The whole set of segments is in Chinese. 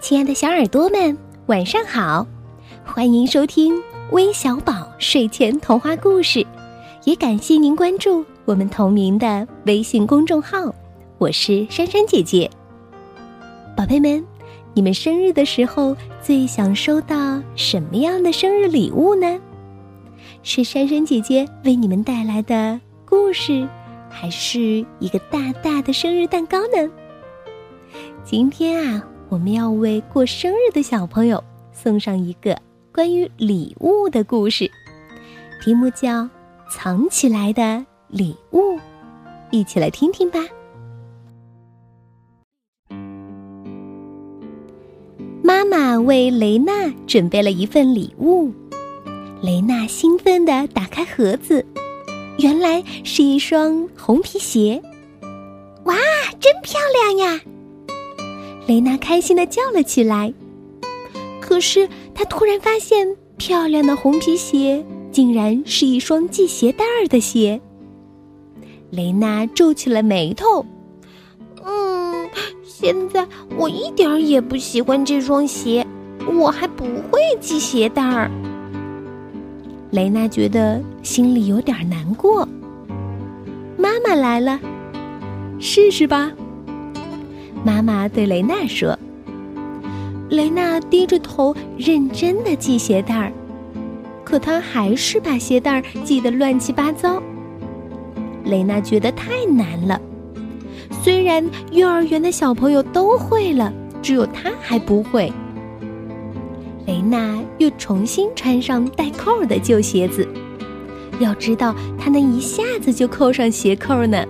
亲爱的小耳朵们，晚上好！欢迎收听微小宝睡前童话故事，也感谢您关注我们同名的微信公众号。我是珊珊姐姐。宝贝们，你们生日的时候最想收到什么样的生日礼物呢？是珊珊姐姐为你们带来的故事，还是一个大大的生日蛋糕呢？今天啊。我们要为过生日的小朋友送上一个关于礼物的故事，题目叫《藏起来的礼物》，一起来听听吧。妈妈为雷娜准备了一份礼物，雷娜兴奋地打开盒子，原来是一双红皮鞋。哇，真漂亮呀！雷娜开心的叫了起来，可是她突然发现，漂亮的红皮鞋竟然是一双系鞋带儿的鞋。雷娜皱起了眉头，嗯，现在我一点儿也不喜欢这双鞋，我还不会系鞋带儿。雷娜觉得心里有点难过。妈妈来了，试试吧。妈妈对雷娜说：“雷娜低着头，认真的系鞋带儿，可她还是把鞋带儿系得乱七八糟。雷娜觉得太难了，虽然幼儿园的小朋友都会了，只有她还不会。雷娜又重新穿上带扣的旧鞋子，要知道她能一下子就扣上鞋扣呢。”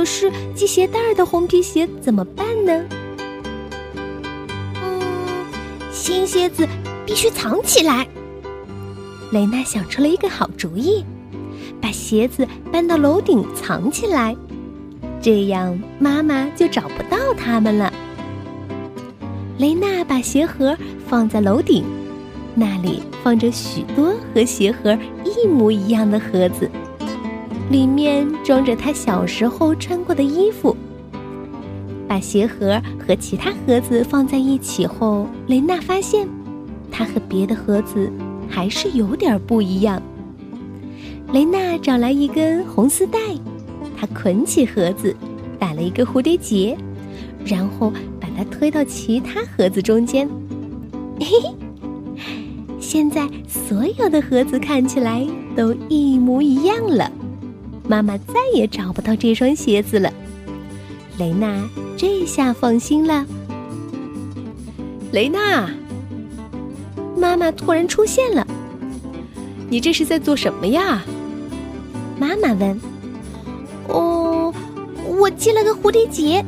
可是系鞋带儿的红皮鞋怎么办呢？嗯，新鞋子必须藏起来。雷娜想出了一个好主意，把鞋子搬到楼顶藏起来，这样妈妈就找不到它们了。雷娜把鞋盒放在楼顶，那里放着许多和鞋盒一模一样的盒子。里面装着他小时候穿过的衣服。把鞋盒和其他盒子放在一起后，雷娜发现，它和别的盒子还是有点不一样。雷娜找来一根红丝带，她捆起盒子，打了一个蝴蝶结，然后把它推到其他盒子中间。嘿嘿，现在所有的盒子看起来都一模一样了。妈妈再也找不到这双鞋子了，雷娜这下放心了。雷娜，妈妈突然出现了，你这是在做什么呀？妈妈问。哦，我系了个蝴蝶结。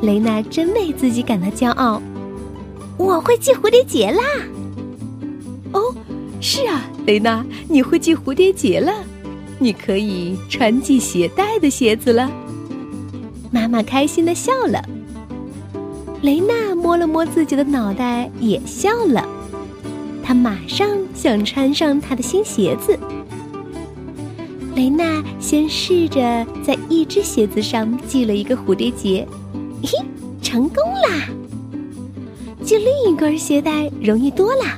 雷娜真为自己感到骄傲，我会系蝴蝶结啦。哦，是啊，雷娜，你会系蝴蝶结了。你可以穿系鞋带的鞋子了。妈妈开心的笑了。雷娜摸了摸自己的脑袋，也笑了。她马上想穿上她的新鞋子。雷娜先试着在一只鞋子上系了一个蝴蝶结，嘿，成功啦！系另一根鞋带容易多啦。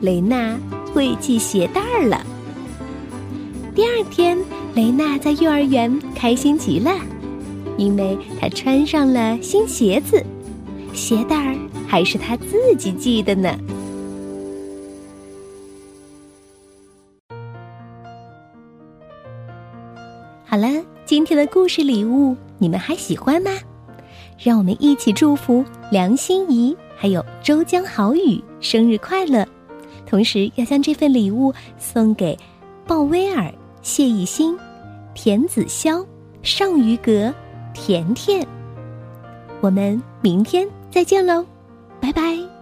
雷娜会系鞋带了。第二天，雷娜在幼儿园开心极了，因为她穿上了新鞋子，鞋带儿还是她自己系的呢。好了，今天的故事礼物你们还喜欢吗？让我们一起祝福梁心怡还有周江豪宇生日快乐，同时要将这份礼物送给鲍威尔。谢艺欣、田子潇、尚于格、甜甜，我们明天再见喽，拜拜。